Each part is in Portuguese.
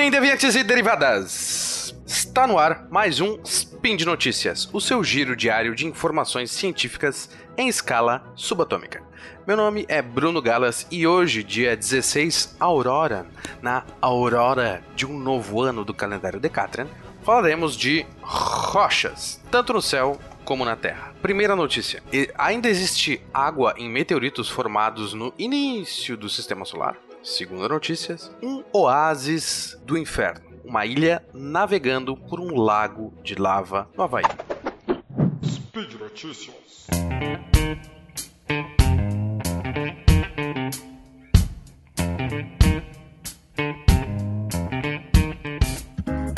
morning, deviantes e derivadas! Está no ar mais um Spin de Notícias, o seu giro diário de informações científicas em escala subatômica. Meu nome é Bruno Galas e hoje, dia 16 Aurora, na aurora de um novo ano do calendário Decatrian, falaremos de rochas, tanto no céu como na Terra. Primeira notícia: ainda existe água em meteoritos formados no início do sistema solar? Segunda notícia: um oásis do inferno. Uma ilha navegando por um lago de lava no Havaí. Speed Notícias.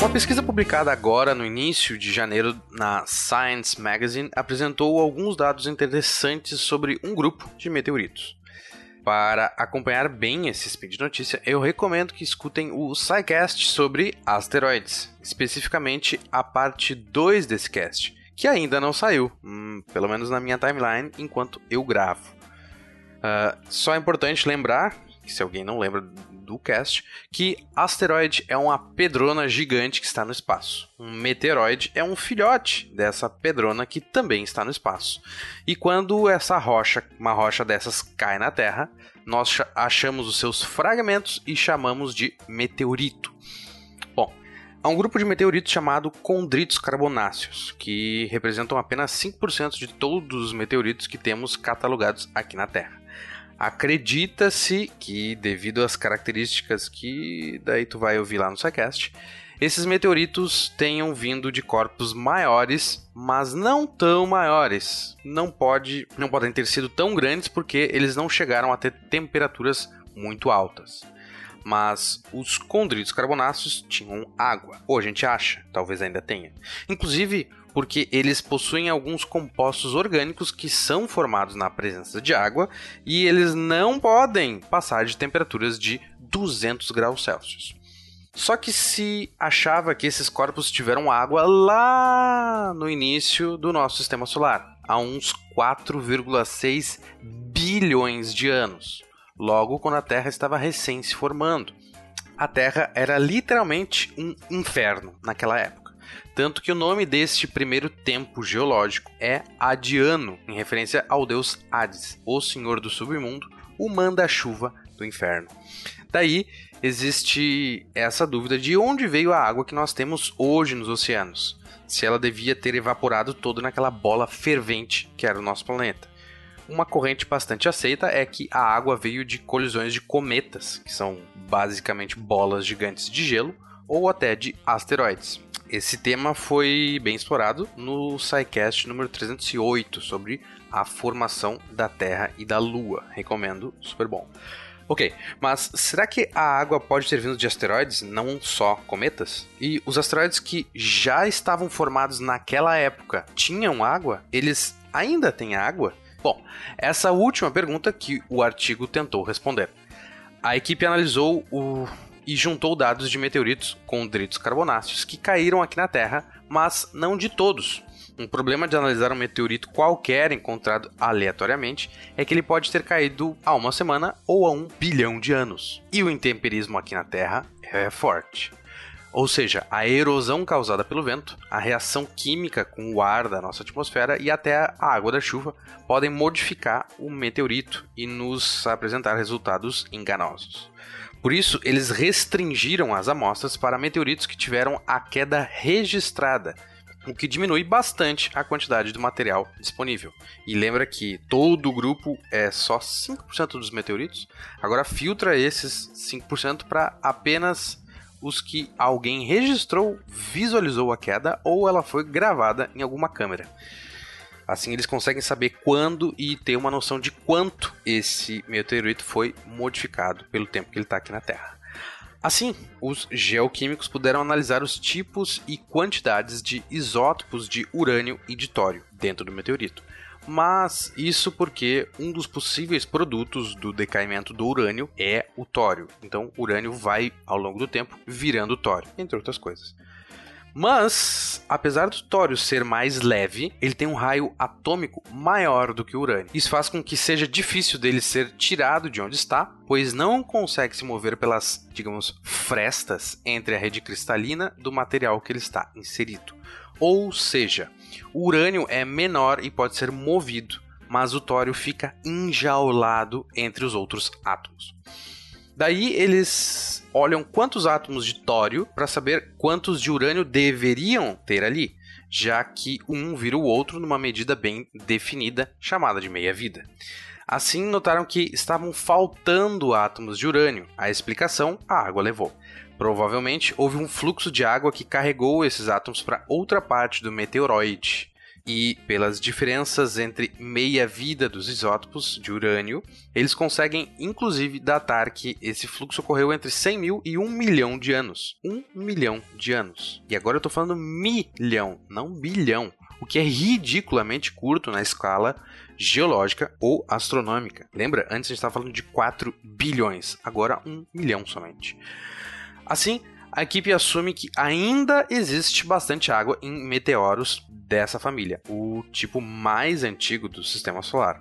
Uma pesquisa publicada agora no início de janeiro na Science Magazine apresentou alguns dados interessantes sobre um grupo de meteoritos. Para acompanhar bem esse speed de notícia, eu recomendo que escutem o SciCast sobre asteroides, especificamente a parte 2 desse cast, que ainda não saiu, hum, pelo menos na minha timeline, enquanto eu gravo. Uh, só é importante lembrar, se alguém não lembra do cast, que asteroide é uma pedrona gigante que está no espaço. Um meteoroide é um filhote dessa pedrona que também está no espaço. E quando essa rocha, uma rocha dessas cai na Terra, nós achamos os seus fragmentos e chamamos de meteorito. Bom, há um grupo de meteoritos chamado condritos carbonáceos, que representam apenas 5% de todos os meteoritos que temos catalogados aqui na Terra. Acredita-se que, devido às características que daí tu vai ouvir lá no SciCast, esses meteoritos tenham vindo de corpos maiores, mas não tão maiores. Não pode, não podem ter sido tão grandes porque eles não chegaram a ter temperaturas muito altas. Mas os condritos carbonáceos tinham água, ou a gente acha, talvez ainda tenha. Inclusive, porque eles possuem alguns compostos orgânicos que são formados na presença de água e eles não podem passar de temperaturas de 200 graus Celsius. Só que se achava que esses corpos tiveram água lá no início do nosso sistema solar, há uns 4,6 bilhões de anos, logo quando a Terra estava recém se formando. A Terra era literalmente um inferno naquela época. Tanto que o nome deste primeiro tempo geológico é Adiano, em referência ao deus Hades, o senhor do submundo, o manda-chuva do inferno. Daí existe essa dúvida de onde veio a água que nós temos hoje nos oceanos. Se ela devia ter evaporado toda naquela bola fervente que era o nosso planeta. Uma corrente bastante aceita é que a água veio de colisões de cometas, que são basicamente bolas gigantes de gelo, ou até de asteroides. Esse tema foi bem explorado no SciCast número 308 sobre a formação da Terra e da Lua. Recomendo, super bom. Ok, mas será que a água pode ter vindo de asteroides, não só cometas? E os asteroides que já estavam formados naquela época tinham água? Eles ainda têm água? Bom, essa última pergunta que o artigo tentou responder. A equipe analisou o e juntou dados de meteoritos com dritos carbonáceos que caíram aqui na Terra, mas não de todos. Um problema de analisar um meteorito qualquer encontrado aleatoriamente é que ele pode ter caído há uma semana ou há um bilhão de anos. E o intemperismo aqui na Terra é forte. Ou seja, a erosão causada pelo vento, a reação química com o ar da nossa atmosfera e até a água da chuva podem modificar o meteorito e nos apresentar resultados enganosos. Por isso, eles restringiram as amostras para meteoritos que tiveram a queda registrada, o que diminui bastante a quantidade do material disponível. E lembra que todo o grupo é só 5% dos meteoritos, agora filtra esses 5% para apenas os que alguém registrou, visualizou a queda ou ela foi gravada em alguma câmera. Assim eles conseguem saber quando e ter uma noção de quanto esse meteorito foi modificado pelo tempo que ele está aqui na Terra. Assim, os geoquímicos puderam analisar os tipos e quantidades de isótopos de urânio e de tório dentro do meteorito. Mas isso porque um dos possíveis produtos do decaimento do urânio é o tório. Então, o urânio vai, ao longo do tempo, virando tório, entre outras coisas. Mas apesar do tório ser mais leve, ele tem um raio atômico maior do que o urânio. Isso faz com que seja difícil dele ser tirado de onde está, pois não consegue se mover pelas, digamos, frestas entre a rede cristalina do material que ele está inserido. Ou seja, o urânio é menor e pode ser movido, mas o tório fica enjaulado entre os outros átomos. Daí eles olham quantos átomos de tório para saber quantos de urânio deveriam ter ali, já que um vira o outro numa medida bem definida, chamada de meia-vida. Assim, notaram que estavam faltando átomos de urânio. A explicação a água levou. Provavelmente houve um fluxo de água que carregou esses átomos para outra parte do meteoroide e pelas diferenças entre meia-vida dos isótopos de urânio, eles conseguem inclusive datar que esse fluxo ocorreu entre 100 mil e 1 milhão de anos. 1 milhão de anos. E agora eu estou falando milhão, não bilhão, o que é ridiculamente curto na escala geológica ou astronômica. Lembra? Antes a gente estava falando de 4 bilhões, agora 1 milhão somente. Assim, a equipe assume que ainda existe bastante água em meteoros dessa família, o tipo mais antigo do sistema solar.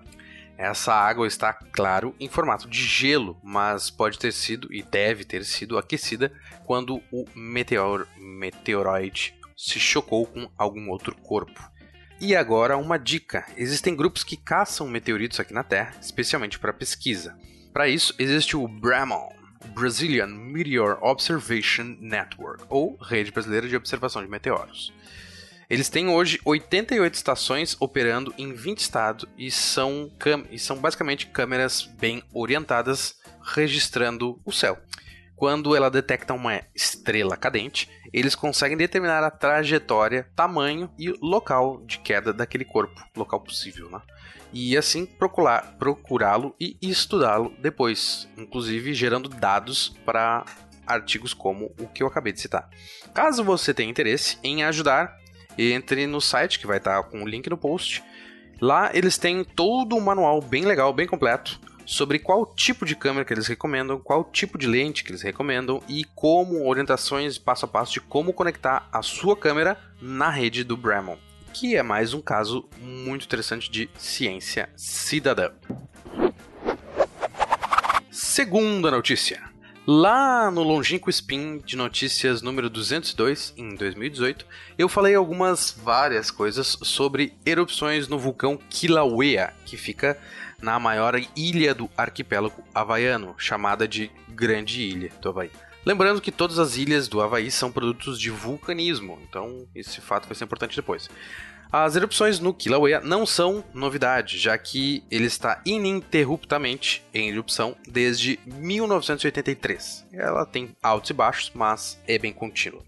Essa água está, claro, em formato de gelo, mas pode ter sido e deve ter sido aquecida quando o meteor, meteoroide se chocou com algum outro corpo. E agora uma dica: existem grupos que caçam meteoritos aqui na Terra, especialmente para pesquisa. Para isso existe o BRAMON, Brazilian Meteor Observation Network, ou Rede Brasileira de Observação de Meteoros. Eles têm hoje 88 estações operando em 20 estados e são, e são basicamente câmeras bem orientadas registrando o céu. Quando ela detecta uma estrela cadente, eles conseguem determinar a trajetória, tamanho e local de queda daquele corpo, local possível, né? E assim procurá-lo e estudá-lo depois, inclusive gerando dados para artigos como o que eu acabei de citar. Caso você tenha interesse em ajudar, entre no site que vai estar com o link no post. Lá eles têm todo um manual bem legal, bem completo, sobre qual tipo de câmera que eles recomendam, qual tipo de lente que eles recomendam e como orientações passo a passo de como conectar a sua câmera na rede do Bramon, que é mais um caso muito interessante de ciência cidadã. Segunda notícia. Lá no longínquo Spin de Notícias número 202, em 2018, eu falei algumas várias coisas sobre erupções no vulcão Kilauea, que fica na maior ilha do arquipélago havaiano, chamada de Grande Ilha do Havaí. Lembrando que todas as ilhas do Havaí são produtos de vulcanismo, então esse fato vai ser importante depois. As erupções no Kilauea não são novidade, já que ele está ininterruptamente em erupção desde 1983. Ela tem altos e baixos, mas é bem contínua.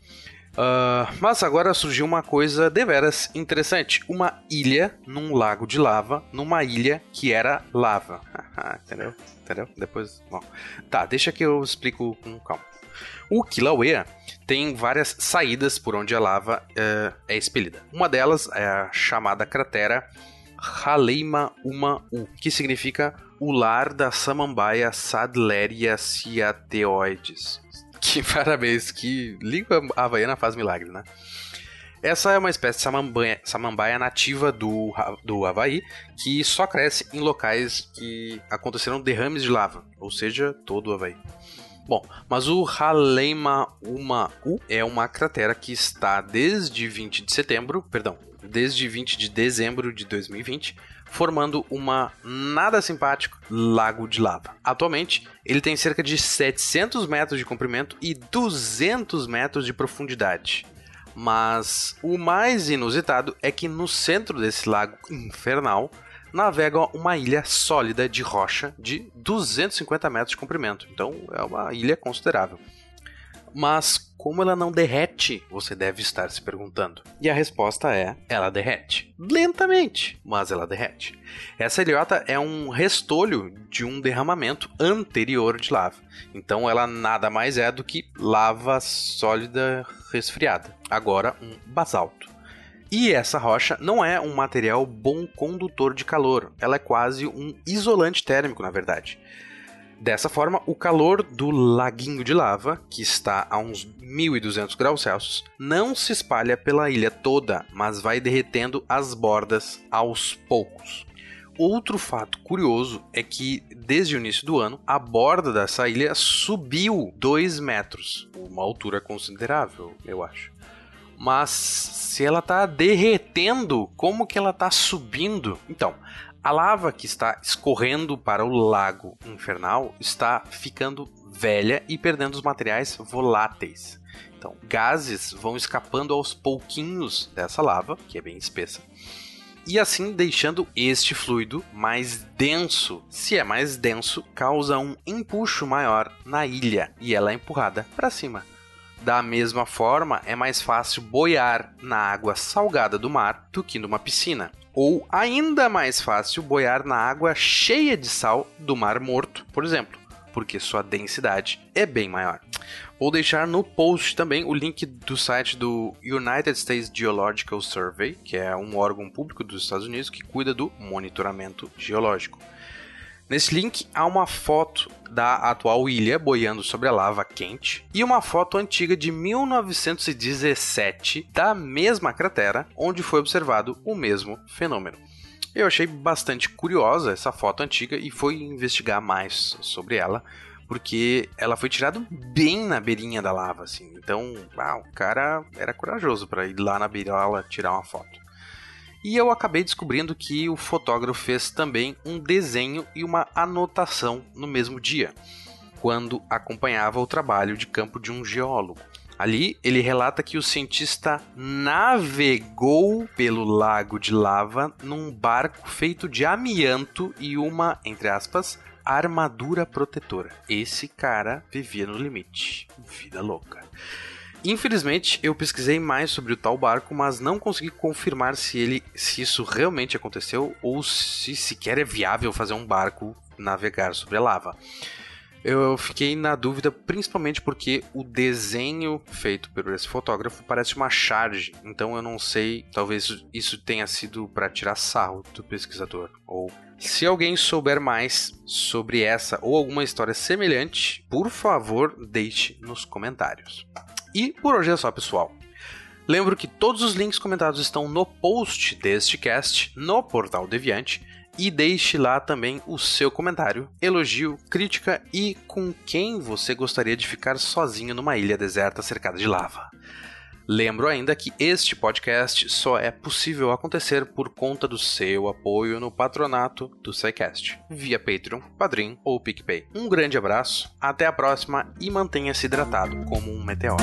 Uh, mas agora surgiu uma coisa deveras interessante: uma ilha num lago de lava, numa ilha que era lava. Entendeu? Entendeu? Depois. Bom. Tá, deixa que eu explico com calma. O Kilauea tem várias saídas por onde a lava é, é expelida. Uma delas é a chamada cratera Haleima Uma U, que significa o lar da samambaia Sadleria ciateoides. Que parabéns, que língua havaiana faz milagre, né? Essa é uma espécie de samambaia, samambaia nativa do, do Havaí que só cresce em locais que aconteceram derrames de lava, ou seja, todo o Havaí. Bom, mas o Haleima Uma U é uma cratera que está desde 20 de setembro, perdão, desde 20 de dezembro de 2020, formando uma nada simpático lago de lava. Atualmente, ele tem cerca de 700 metros de comprimento e 200 metros de profundidade. Mas o mais inusitado é que no centro desse lago infernal navega uma ilha sólida de rocha de 250 metros de comprimento. Então é uma ilha considerável. Mas como ela não derrete? Você deve estar se perguntando. E a resposta é: ela derrete. Lentamente, mas ela derrete. Essa ilhota é um restolho de um derramamento anterior de lava. Então ela nada mais é do que lava sólida resfriada. Agora um basalto. E essa rocha não é um material bom condutor de calor, ela é quase um isolante térmico, na verdade. Dessa forma, o calor do laguinho de lava, que está a uns 1200 graus Celsius, não se espalha pela ilha toda, mas vai derretendo as bordas aos poucos. Outro fato curioso é que, desde o início do ano, a borda dessa ilha subiu 2 metros, uma altura considerável, eu acho. Mas se ela está derretendo, como que ela está subindo? Então, a lava que está escorrendo para o lago infernal está ficando velha e perdendo os materiais voláteis. Então, gases vão escapando aos pouquinhos dessa lava, que é bem espessa, e assim deixando este fluido mais denso. Se é mais denso, causa um empuxo maior na ilha e ela é empurrada para cima. Da mesma forma, é mais fácil boiar na água salgada do mar do que numa piscina. Ou ainda mais fácil boiar na água cheia de sal do Mar Morto, por exemplo, porque sua densidade é bem maior. Vou deixar no post também o link do site do United States Geological Survey, que é um órgão público dos Estados Unidos que cuida do monitoramento geológico. Nesse link há uma foto da atual ilha boiando sobre a lava quente e uma foto antiga de 1917 da mesma cratera onde foi observado o mesmo fenômeno. Eu achei bastante curiosa essa foto antiga e fui investigar mais sobre ela, porque ela foi tirada bem na beirinha da lava, assim. Então, ah, o cara era corajoso para ir lá na beirola tirar uma foto. E eu acabei descobrindo que o fotógrafo fez também um desenho e uma anotação no mesmo dia, quando acompanhava o trabalho de campo de um geólogo. Ali, ele relata que o cientista navegou pelo lago de lava num barco feito de amianto e uma, entre aspas, armadura protetora. Esse cara vivia no limite. Vida louca. Infelizmente, eu pesquisei mais sobre o tal barco, mas não consegui confirmar se ele, se isso realmente aconteceu ou se sequer é viável fazer um barco navegar sobre a lava. Eu fiquei na dúvida principalmente porque o desenho feito por esse fotógrafo parece uma charge, então eu não sei, talvez isso tenha sido para tirar sarro do pesquisador ou se alguém souber mais sobre essa ou alguma história semelhante, por favor, deixe nos comentários. E por hoje é só, pessoal. Lembro que todos os links comentados estão no post deste cast no portal Deviante e deixe lá também o seu comentário, elogio, crítica e com quem você gostaria de ficar sozinho numa ilha deserta cercada de lava. Lembro ainda que este podcast só é possível acontecer por conta do seu apoio no patronato do SciCast, via Patreon, Padrim ou PicPay. Um grande abraço, até a próxima e mantenha-se hidratado como um meteoro.